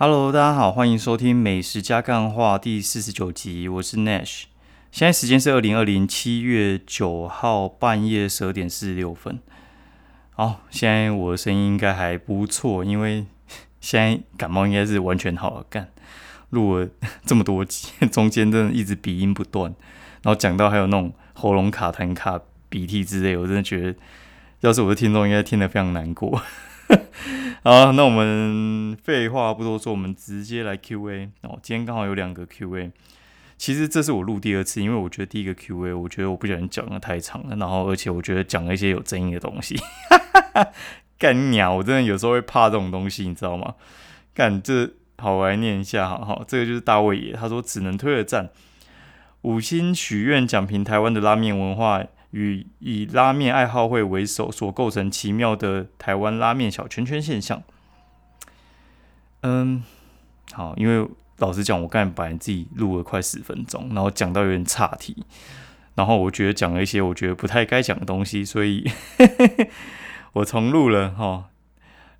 Hello，大家好，欢迎收听《美食加干话》第四十九集，我是 Nash。现在时间是二零二零七月九号半夜十二点四十六分。好，现在我的声音应该还不错，因为现在感冒应该是完全好了。干录了这么多集，中间真的一直鼻音不断，然后讲到还有那种喉咙卡痰、卡鼻涕之类，我真的觉得，要是我的听众应该听得非常难过。好，那我们废话不多说，我们直接来 Q&A 哦。今天刚好有两个 Q&A，其实这是我录第二次，因为我觉得第一个 Q&A，我觉得我不小心讲的太长了，然后而且我觉得讲了一些有争议的东西。干鸟，我真的有时候会怕这种东西，你知道吗？干这好，我来念一下，好好，这个就是大卫爷，他说只能推了赞，五星许愿讲评台湾的拉面文化。与以拉面爱好会为首所构成奇妙的台湾拉面小圈圈现象。嗯，好，因为老实讲，我刚才本来自己录了快十分钟，然后讲到有点岔题，然后我觉得讲了一些我觉得不太该讲的东西，所以 我重录了哈。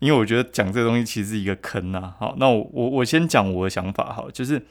因为我觉得讲这个东西其实是一个坑呐。好，那我我我先讲我的想法哈，就是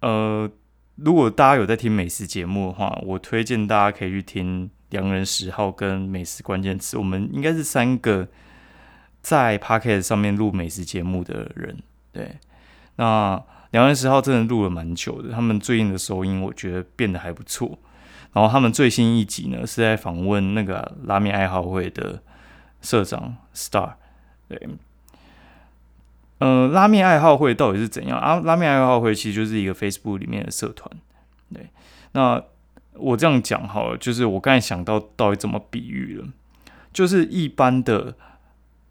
呃。如果大家有在听美食节目的话，我推荐大家可以去听良人十号跟美食关键词。我们应该是三个在 p o c k e t 上面录美食节目的人。对，那良人十号真的录了蛮久的，他们最近的收音我觉得变得还不错。然后他们最新一集呢是在访问那个拉面爱好会的社长 Star。对。呃，拉面爱好会到底是怎样啊？拉面爱好会其实就是一个 Facebook 里面的社团。对，那我这样讲好了，就是我刚才想到到底怎么比喻了，就是一般的，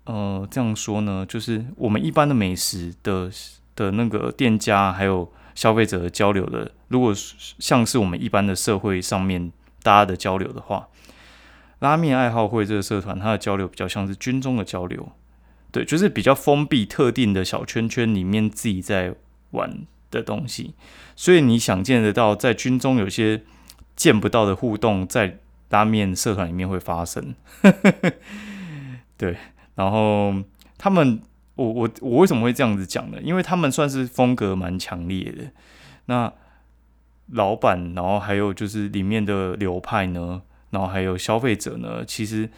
呃，这样说呢，就是我们一般的美食的的那个店家还有消费者交流的，如果像是我们一般的社会上面大家的交流的话，拉面爱好会这个社团它的交流比较像是军中的交流。对，就是比较封闭、特定的小圈圈里面自己在玩的东西，所以你想见得到，在军中有些见不到的互动，在拉面社团里面会发生。对，然后他们，我我我为什么会这样子讲呢？因为他们算是风格蛮强烈的。那老板，然后还有就是里面的流派呢，然后还有消费者呢，其实。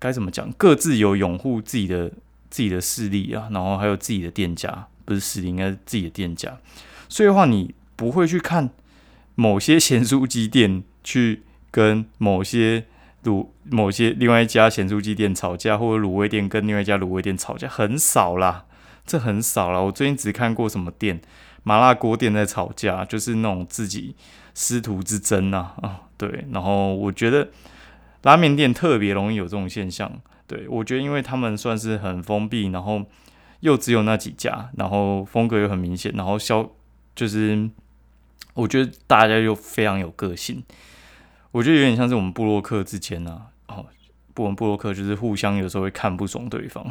该怎么讲？各自有拥护自己的自己的势力啊，然后还有自己的店家，不是势力，应该是自己的店家。所以的话，你不会去看某些咸酥鸡店去跟某些卤某些另外一家咸酥鸡店吵架，或者卤味店跟另外一家卤味店吵架，很少啦，这很少啦。我最近只看过什么店，麻辣锅店在吵架，就是那种自己师徒之争啊啊，对。然后我觉得。拉面店特别容易有这种现象，对我觉得，因为他们算是很封闭，然后又只有那几家，然后风格又很明显，然后销就是我觉得大家又非常有个性，我觉得有点像是我们布洛克之间啊，哦，我们布洛克就是互相有时候会看不爽对方，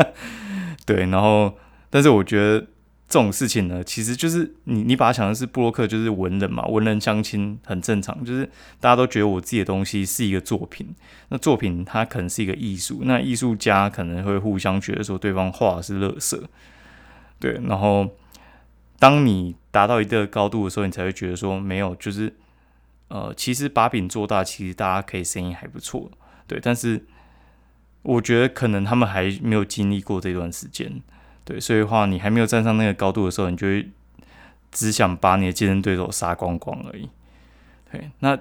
对，然后但是我觉得。这种事情呢，其实就是你你把它想的是布洛克，就是文人嘛，文人相亲很正常，就是大家都觉得我自己的东西是一个作品，那作品它可能是一个艺术，那艺术家可能会互相觉得说对方画是垃圾，对，然后当你达到一个高度的时候，你才会觉得说没有，就是呃，其实把饼做大，其实大家可以生意还不错，对，但是我觉得可能他们还没有经历过这段时间。对，所以的话你还没有站上那个高度的时候，你就会只想把你的竞争对手杀光光而已。对，那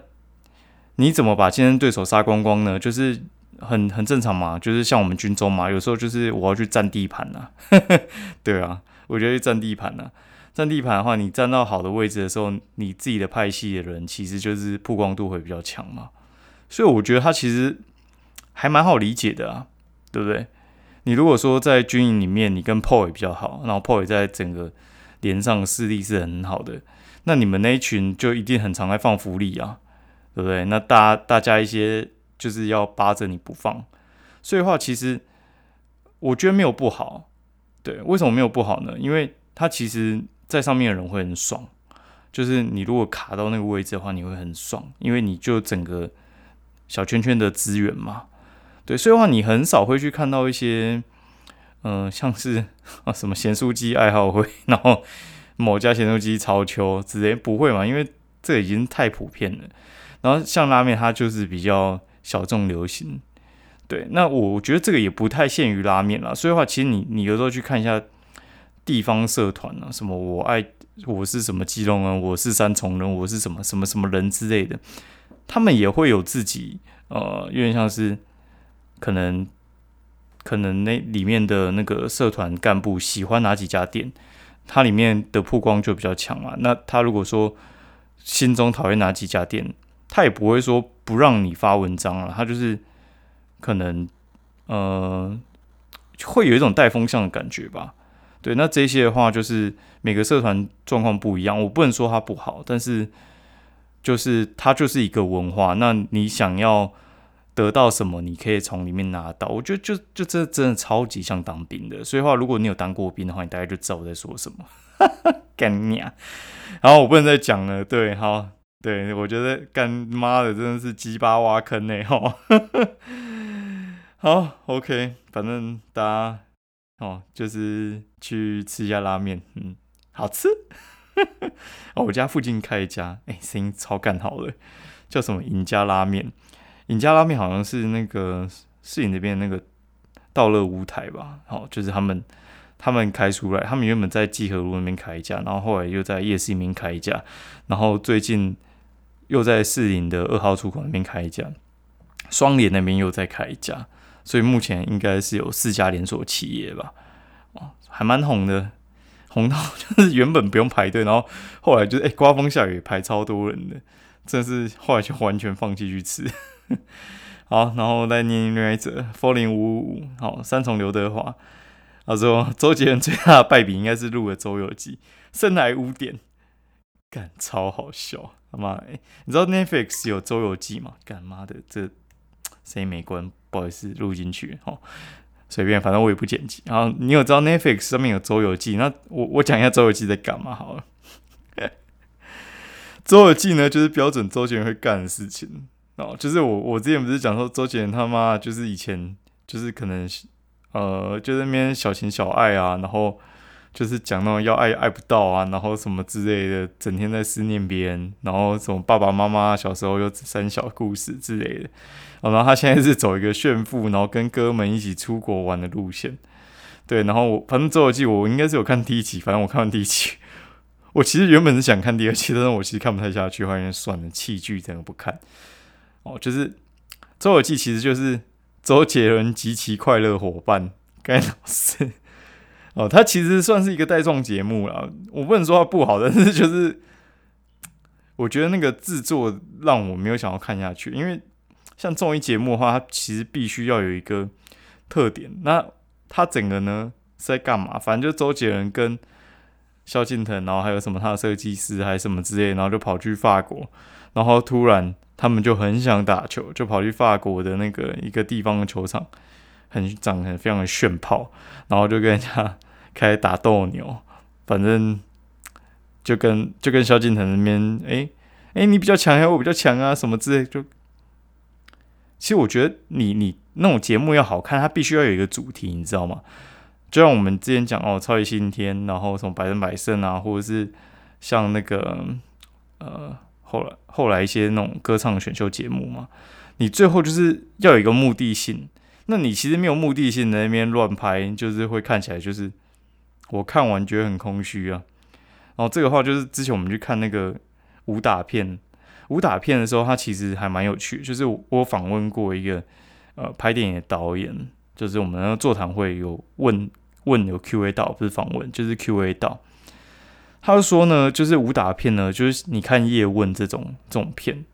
你怎么把竞争对手杀光光呢？就是很很正常嘛，就是像我们军中嘛，有时候就是我要去占地盘呐。对啊，我觉得去占地盘呐，占地盘的话，你站到好的位置的时候，你自己的派系的人其实就是曝光度会比较强嘛。所以我觉得他其实还蛮好理解的啊，对不对？你如果说在军营里面，你跟 PO 也比较好，然后 PO 也在整个连上势力是很好的，那你们那一群就一定很常在放福利啊，对不对？那大大家一些就是要扒着你不放，所以话其实我觉得没有不好，对，为什么没有不好呢？因为他其实在上面的人会很爽，就是你如果卡到那个位置的话，你会很爽，因为你就整个小圈圈的资源嘛。对，所以的话，你很少会去看到一些，嗯，像是啊什么咸酥鸡爱好会，然后某家咸酥鸡超秋之类，不会嘛？因为这已经太普遍了。然后像拉面，它就是比较小众流行。对，那我觉得这个也不太限于拉面啦。所以的话，其实你你有时候去看一下地方社团啊，什么我爱我是什么基隆人，我是三重人，我是什么什么什么人之类的，他们也会有自己呃，有点像是可能可能那里面的那个社团干部喜欢哪几家店，它里面的曝光就比较强嘛。那他如果说心中讨厌哪几家店，他也不会说不让你发文章了，他就是。可能，呃，会有一种带风向的感觉吧。对，那这些的话，就是每个社团状况不一样，我不能说它不好，但是就是它就是一个文化。那你想要得到什么，你可以从里面拿到。我觉得就就这真的超级像当兵的。所以话，如果你有当过兵的话，你大概就知道我在说什么。干你啊！然后我不能再讲了。对，好，对我觉得干妈的真的是鸡巴挖坑呢，哈。好，OK，反正大家哦，就是去吃一下拉面，嗯，好吃。哦，我家附近开一家，哎，声音超干好的，叫什么赢家拉面？尹家拉面好像是那个市影那边那个道乐舞台吧？好，就是他们他们开出来，他们原本在济河路那边开一家，然后后来又在夜市里面开一家，然后最近又在市影的二号出口那边开一家，双联那边又在开一家。所以目前应该是有四家连锁企业吧，哦，还蛮红的，红到就是原本不用排队，然后后来就是哎刮风下雨排超多人的，真是后来就完全放弃去吃。好，然后再念另外一则，four 零五五五，好，三重刘德华，他说周杰伦最大的败笔应该是录了《周游记》，生来污点，干超好笑，他妈哎，你知道 Netflix 有《周游记》吗？干妈的这。谁没关？不好意思，录进去哦，随便，反正我也不剪辑。然后你有知道 Netflix 上面有周游记？那我我讲一下周游记在干嘛好了。周游记呢，就是标准周杰伦会干的事情哦。就是我我之前不是讲说周杰伦他妈就是以前就是可能呃就那边小情小爱啊，然后。就是讲那种要爱爱不到啊，然后什么之类的，整天在思念别人，然后什么爸爸妈妈小时候又三小故事之类的。然后他现在是走一个炫富，然后跟哥们一起出国玩的路线。对，然后我反正《周游记》我应该是有看第一集，反正我看完第一集，我其实原本是想看第二集，但是我其实看不太下去，后来算了，弃剧，整个不看。哦，就是《周游记》其实就是周杰伦及其快乐伙伴该老师。哦，它其实算是一个带状节目了，我不能说它不好，但是就是我觉得那个制作让我没有想要看下去，因为像综艺节目的话，它其实必须要有一个特点。那它整个呢是在干嘛？反正就周杰伦跟萧敬腾，然后还有什么他的设计师还是什么之类，然后就跑去法国，然后突然他们就很想打球，就跑去法国的那个一个地方的球场，很长得非常的炫炮，然后就跟人家。开始打斗牛，反正就跟就跟萧敬腾那边，哎哎，你比较强还是我比较强啊？什么之类，就其实我觉得你你那种节目要好看，它必须要有一个主题，你知道吗？就像我们之前讲哦，超级星天，然后什么百分百胜啊，或者是像那个呃后来后来一些那种歌唱选秀节目嘛，你最后就是要有一个目的性。那你其实没有目的性的那边乱拍，就是会看起来就是。我看完觉得很空虚啊，然后这个话就是之前我们去看那个武打片，武打片的时候，它其实还蛮有趣。就是我访问过一个呃拍电影的导演，就是我们那个座谈会有问问有 Q&A 到，不是访问，就是 Q&A 到。他就说呢，就是武打片呢，就是你看叶问这种这种片，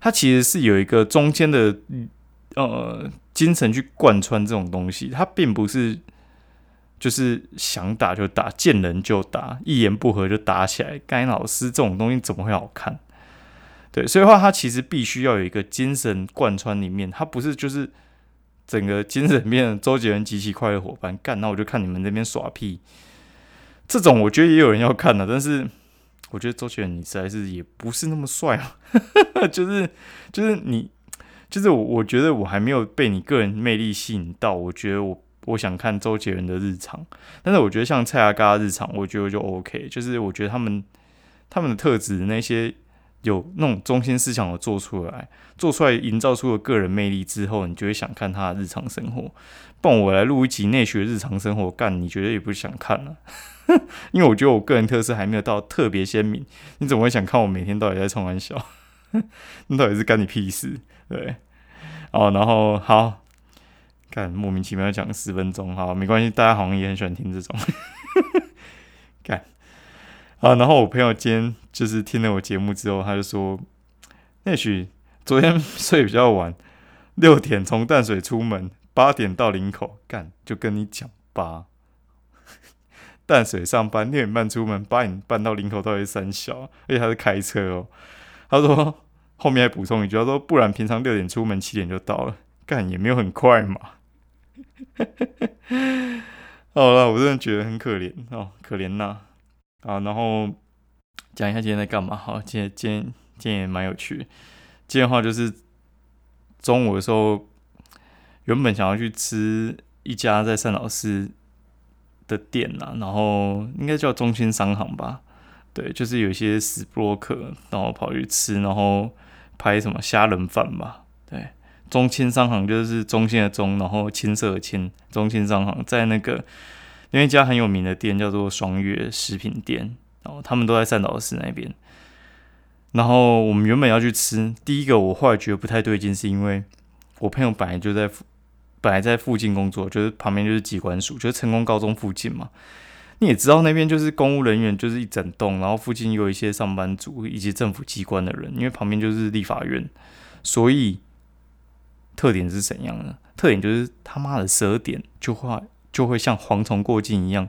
它其实是有一个中间的呃精神去贯穿这种东西，它并不是。就是想打就打，见人就打，一言不合就打起来。该老师这种东西怎么会好看？对，所以话他其实必须要有一个精神贯穿里面，他不是就是整个精神面周杰伦极其快乐伙伴干，那我就看你们那边耍屁。这种我觉得也有人要看的，但是我觉得周杰伦你实在是也不是那么帅啊，就是就是你就是我我觉得我还没有被你个人魅力吸引到，我觉得我。我想看周杰伦的日常。但是我觉得像蔡阿嘎日常，我觉得就 OK，就是我觉得他们他们的特质那些有那种中心思想的做出来，做出来营造出了个人魅力之后，你就会想看他的日常生活。不然我来录一集内学日常生活，干你觉得也不想看了，因为我觉得我个人特色还没有到特别鲜明。你怎么会想看我每天到底在冲玩笑？那到底是干你屁事？对，哦，然后好，干莫名其妙讲十分钟，好，没关系，大家好像也很喜欢听这种，干，啊，然后我朋友今天就是听了我节目之后，他就说，也许昨天 睡比较晚，六点从淡水出门。八点到林口干，就跟你讲吧。淡水上班，六点半出门，八点半到林口，到底三小，而且他是开车哦。他说后面还补充一句，他说不然平常六点出门，七点就到了，干也没有很快嘛。好了，我真的觉得很可怜哦，可怜呐。啊然后讲一下今天在干嘛。好，今天今天今天也蛮有趣。今天的话就是中午的时候。原本想要去吃一家在善老师的店呐，然后应该叫中心商行吧，对，就是有一些死布洛克，然后跑去吃，然后拍什么虾仁饭吧，对，中心商行就是中心的中，然后青色的青，中心商行在那个因为一家很有名的店叫做双月食品店，然后他们都在善导寺那边，然后我们原本要去吃，第一个我后来觉得不太对劲，是因为我朋友本来就在。本来在附近工作，就是旁边就是机关署，就是成功高中附近嘛。你也知道那边就是公务人员，就是一整栋，然后附近有一些上班族以及政府机关的人，因为旁边就是立法院，所以特点是怎样呢？特点就是他妈的十二点就会就会像蝗虫过境一样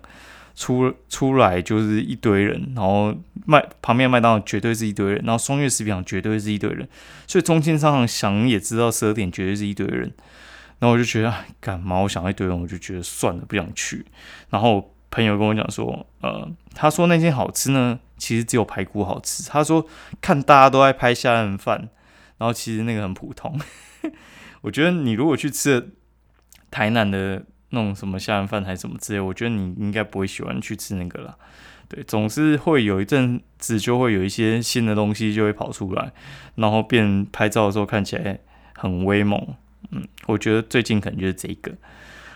出出来，就是一堆人，然后麦旁边麦当劳绝对是一堆人，然后双月食品厂绝对是一堆人，所以中心商场想也知道十二点绝对是一堆人。然后我就觉得干嘛？我想一堆人，我就觉得算了，不想去。然后朋友跟我讲说，呃，他说那间好吃呢，其实只有排骨好吃。他说看大家都在拍虾仁饭，然后其实那个很普通。我觉得你如果去吃台南的那种什么虾仁饭还是什么之类，我觉得你应该不会喜欢去吃那个了。对，总是会有一阵子就会有一些新的东西就会跑出来，然后变拍照的时候看起来很威猛。嗯，我觉得最近可能就是这个，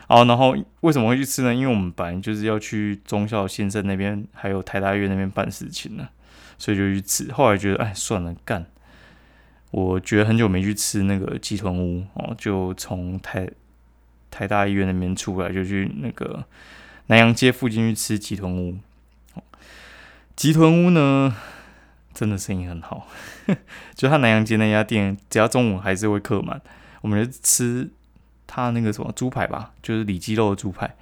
好，然后为什么会去吃呢？因为我们本来就是要去中校先生那边，还有台大院那边办事情呢，所以就去吃。后来觉得，哎，算了，干。我觉得很久没去吃那个鸡豚屋哦，就从台台大医院那边出来，就去那个南洋街附近去吃鸡豚屋。鸡豚屋呢，真的生意很好，就他南洋街那家店，只要中午还是会客满。我们就吃他那个什么猪排吧，就是里脊肉的猪排，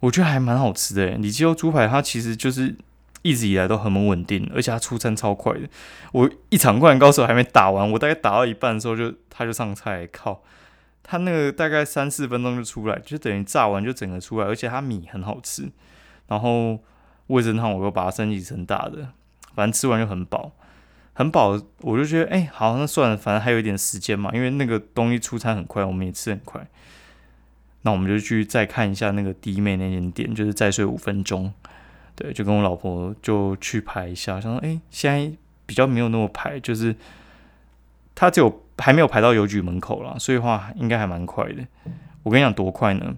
我觉得还蛮好吃的。里脊肉猪排它其实就是一直以来都很稳定，而且它出餐超快的。我一场灌篮高手还没打完，我大概打到一半的时候就他就上菜，靠，他那个大概三四分钟就出来，就等于炸完就整个出来，而且它米很好吃。然后味噌汤我又把它升级成大的，反正吃完就很饱。很饱，我就觉得，哎，好，那算了，反正还有一点时间嘛，因为那个东西出餐很快，我们也吃很快。那我们就去再看一下那个弟妹那间店，就是再睡五分钟。对，就跟我老婆就去排一下，想说，哎，现在比较没有那么排，就是他只有还没有排到邮局门口啦，所以话应该还蛮快的。我跟你讲多快呢？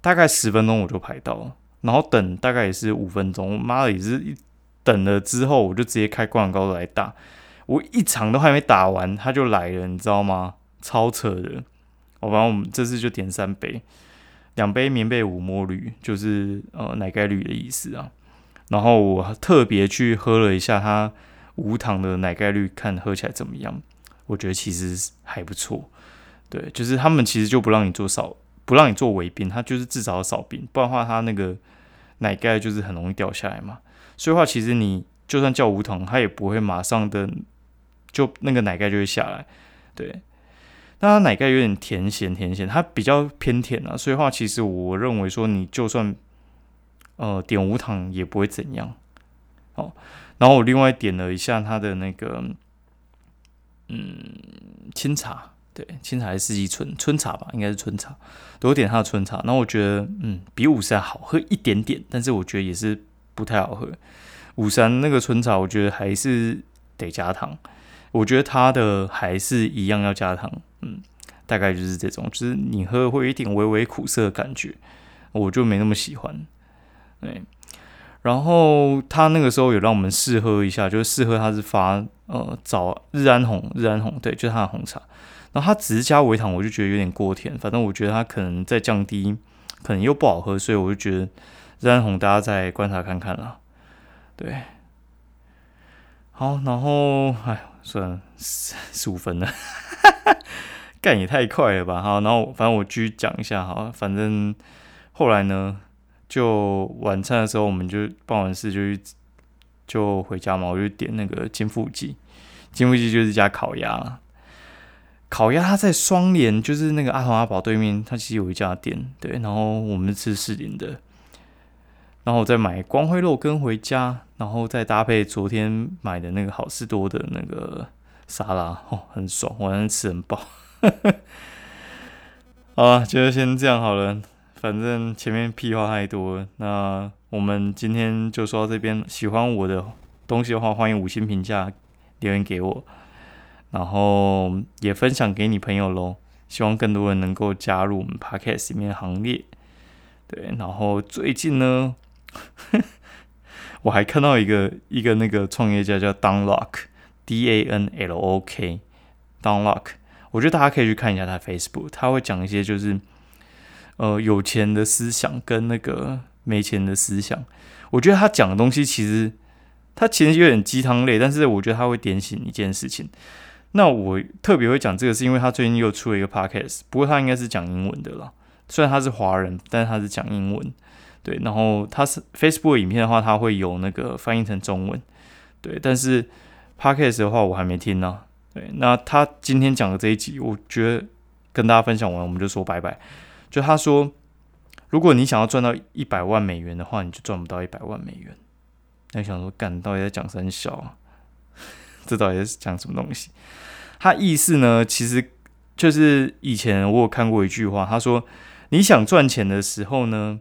大概十分钟我就排到了，然后等大概也是五分钟，妈的也是一。等了之后，我就直接开灌篮高来打。我一场都还没打完，他就来了，你知道吗？超扯的。我反正我们这次就点三杯，两杯棉被五摸绿，就是呃奶盖绿的意思啊。然后我特别去喝了一下它无糖的奶盖绿，看喝起来怎么样。我觉得其实还不错。对，就是他们其实就不让你做少，不让你做尾冰，他就是至少要少冰，不然的话它那个奶盖就是很容易掉下来嘛。所以话，其实你就算叫无糖，它也不会马上的就那个奶盖就会下来。对，那它奶盖有点甜咸甜咸，它比较偏甜啊。所以话，其实我认为说，你就算呃点无糖也不会怎样。哦，然后我另外点了一下它的那个嗯清茶，对，清茶还是四季春春茶吧，应该是春茶，多点它的春茶。那我觉得，嗯，比五山好喝一点点，但是我觉得也是不太好喝。五山那个春茶，我觉得还是得加糖。我觉得它的还是一样要加糖，嗯，大概就是这种，就是你喝会有一点微微苦涩的感觉，我就没那么喜欢。对，然后他那个时候有让我们试喝一下，就是试喝他是发呃早日安红，日安红，对，就是他的红茶。然后他只是加微糖，我就觉得有点过甜。反正我觉得他可能在降低，可能又不好喝，所以我就觉得日安红大家再观察看看啦。对，好，然后哎。算了，十五分了，干也太快了吧！好，然后反正我继续讲一下哈，反正后来呢，就晚餐的时候，我们就办完事就去就回家嘛，我就点那个金富记，金富记就是一家烤鸭，烤鸭它在双联，就是那个阿童阿宝对面，它其实有一家店，对，然后我们吃士林的。然后我再买光辉肉羹回家，然后再搭配昨天买的那个好事多的那个沙拉，哦，很爽，晚上吃很饱。好了，就先这样好了，反正前面屁话太多，那我们今天就说到这边。喜欢我的东西的话，欢迎五星评价留言给我，然后也分享给你朋友喽。希望更多人能够加入我们 Podcast 里面的行列。对，然后最近呢。我还看到一个一个那个创业家叫 Don Lock，D A N L O K，Don Lock，我觉得大家可以去看一下他 Facebook，他会讲一些就是呃有钱的思想跟那个没钱的思想。我觉得他讲的东西其实他其实有点鸡汤类，但是我觉得他会点醒一件事情。那我特别会讲这个，是因为他最近又出了一个 Podcast，不过他应该是讲英文的啦。虽然他是华人，但是他是讲英文。对，然后他是 Facebook 影片的话，他会有那个翻译成中文。对，但是 Podcast 的话，我还没听呢。对，那他今天讲的这一集，我觉得跟大家分享完，我们就说拜拜。就他说，如果你想要赚到一百万美元的话，你就赚不到一百万美元。那想说，干到底在讲什小？这到底是讲什么东西？他意思呢，其实就是以前我有看过一句话，他说，你想赚钱的时候呢？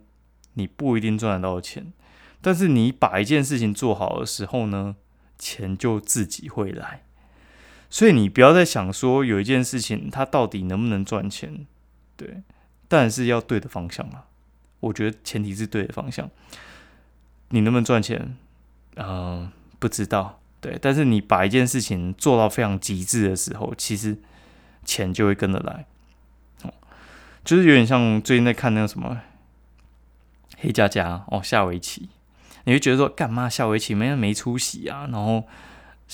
你不一定赚得到钱，但是你把一件事情做好的时候呢，钱就自己会来。所以你不要再想说有一件事情它到底能不能赚钱，对，但是要对的方向啊。我觉得前提是对的方向。你能不能赚钱？嗯，不知道。对，但是你把一件事情做到非常极致的时候，其实钱就会跟着来。哦，就是有点像最近在看那个什么。黑加加哦，下围棋，你会觉得说干嘛下围棋没人没出息啊？然后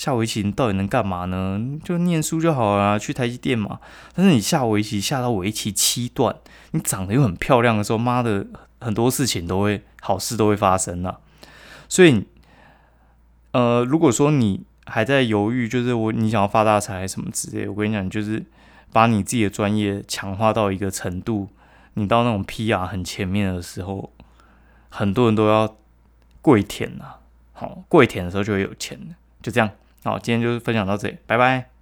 下围棋你到底能干嘛呢？就念书就好了，去台积电嘛。但是你下围棋下到围棋七段，你长得又很漂亮的时候，妈的，很多事情都会好事都会发生啊。所以，呃，如果说你还在犹豫，就是我你想要发大财什么之类，我跟你讲，就是把你自己的专业强化到一个程度，你到那种 PR 很前面的时候。很多人都要跪舔呐，好跪舔的时候就会有钱就这样。好，今天就分享到这里，拜拜。